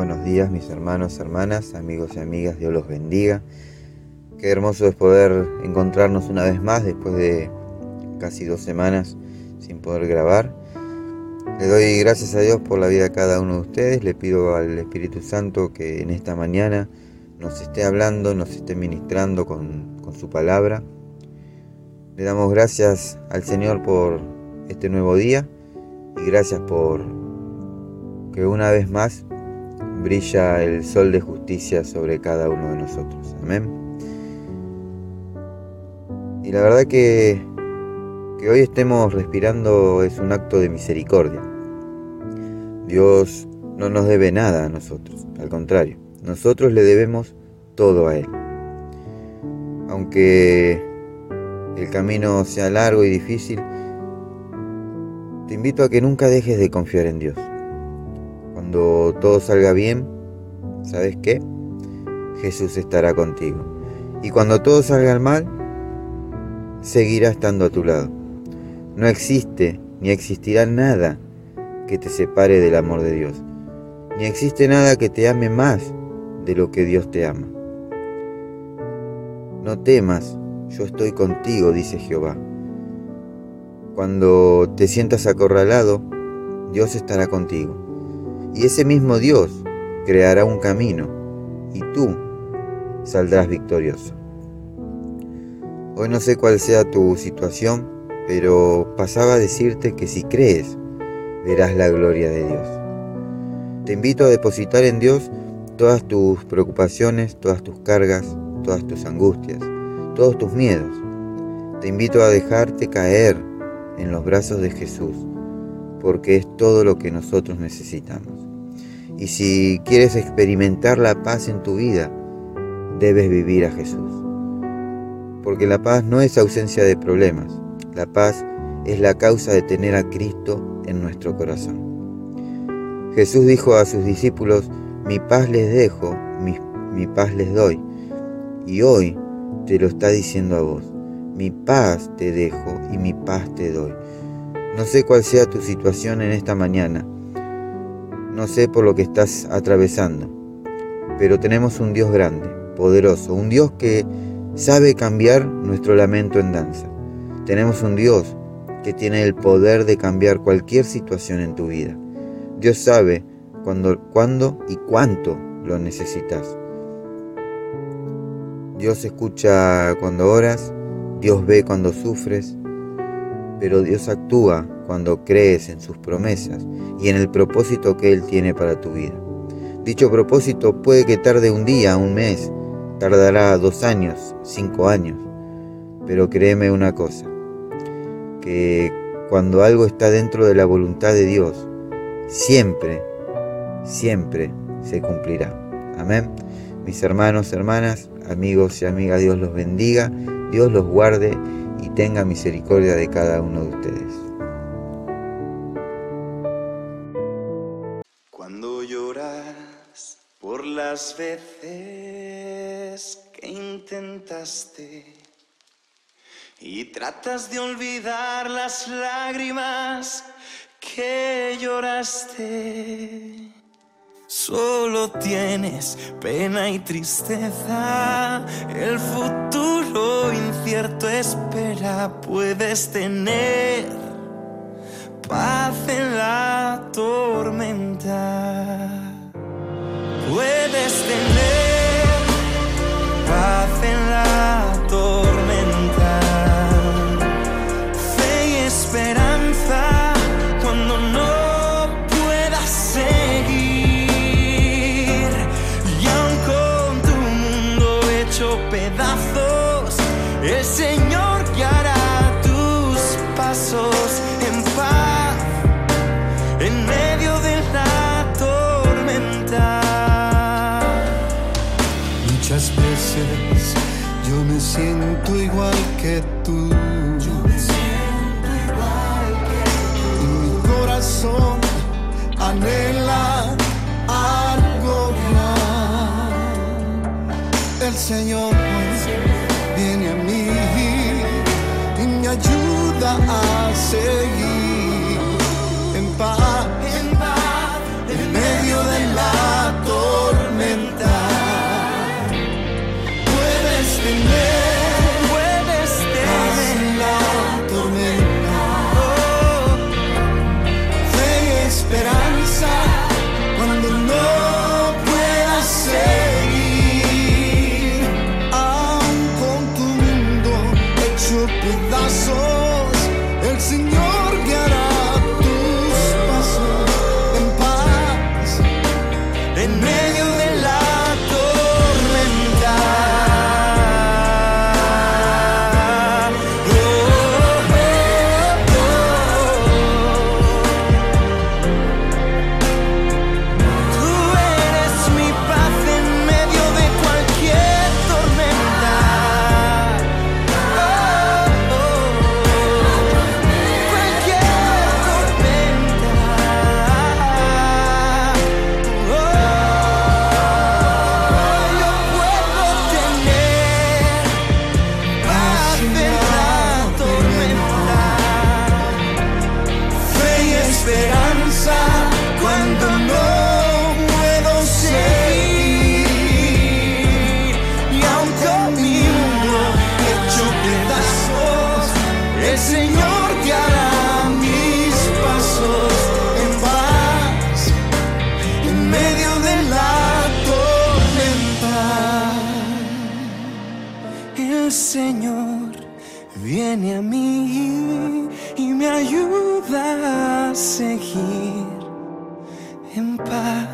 buenos días mis hermanos, hermanas, amigos y amigas, Dios los bendiga. Qué hermoso es poder encontrarnos una vez más después de casi dos semanas sin poder grabar. Le doy gracias a Dios por la vida de cada uno de ustedes, le pido al Espíritu Santo que en esta mañana nos esté hablando, nos esté ministrando con, con su palabra. Le damos gracias al Señor por este nuevo día y gracias por que una vez más brilla el sol de justicia sobre cada uno de nosotros. Amén. Y la verdad que, que hoy estemos respirando es un acto de misericordia. Dios no nos debe nada a nosotros, al contrario, nosotros le debemos todo a Él. Aunque el camino sea largo y difícil, te invito a que nunca dejes de confiar en Dios. Cuando todo salga bien, ¿sabes qué? Jesús estará contigo. Y cuando todo salga mal, seguirá estando a tu lado. No existe ni existirá nada que te separe del amor de Dios. Ni existe nada que te ame más de lo que Dios te ama. No temas, yo estoy contigo, dice Jehová. Cuando te sientas acorralado, Dios estará contigo. Y ese mismo Dios creará un camino y tú saldrás victorioso. Hoy no sé cuál sea tu situación, pero pasaba a decirte que si crees, verás la gloria de Dios. Te invito a depositar en Dios todas tus preocupaciones, todas tus cargas, todas tus angustias, todos tus miedos. Te invito a dejarte caer en los brazos de Jesús, porque es todo lo que nosotros necesitamos. Y si quieres experimentar la paz en tu vida, debes vivir a Jesús. Porque la paz no es ausencia de problemas, la paz es la causa de tener a Cristo en nuestro corazón. Jesús dijo a sus discípulos, mi paz les dejo, mi, paz les doy. Y hoy te lo está diciendo a vos, mi paz te dejo y mi paz te doy. No sé cuál sea tu situación en esta mañana, no sé por lo que estás atravesando, pero tenemos un Dios grande, poderoso, un Dios que sabe cambiar nuestro lamento en danza. Tenemos un Dios que tiene el poder de cambiar cualquier situación en tu vida. Dios sabe cuándo, cuándo y cuánto lo necesitas. Dios escucha cuando oras, Dios ve cuando sufres, pero Dios actúa cuando crees en sus promesas y en el propósito que Él tiene para tu vida. Dicho propósito puede que tarde un día, un mes, tardará dos años, cinco años, pero créeme una cosa, que cuando algo está dentro de la voluntad de Dios, siempre, siempre se cumplirá. Amén. Mis hermanos, hermanas, amigos y amigas, Dios los bendiga, Dios los guarde y tenga misericordia de cada uno de ustedes. Cuando lloras por las veces que intentaste y tratas de olvidar las lágrimas que lloraste. Solo tienes pena y tristeza, el futuro incierto espera, puedes tener paz en la tormenta, puedes tener yo me siento igual que tú. Mi corazón anhela algo más. El Señor viene a mí y me ayuda a seguir en paz, me ayuda a seguir en paz.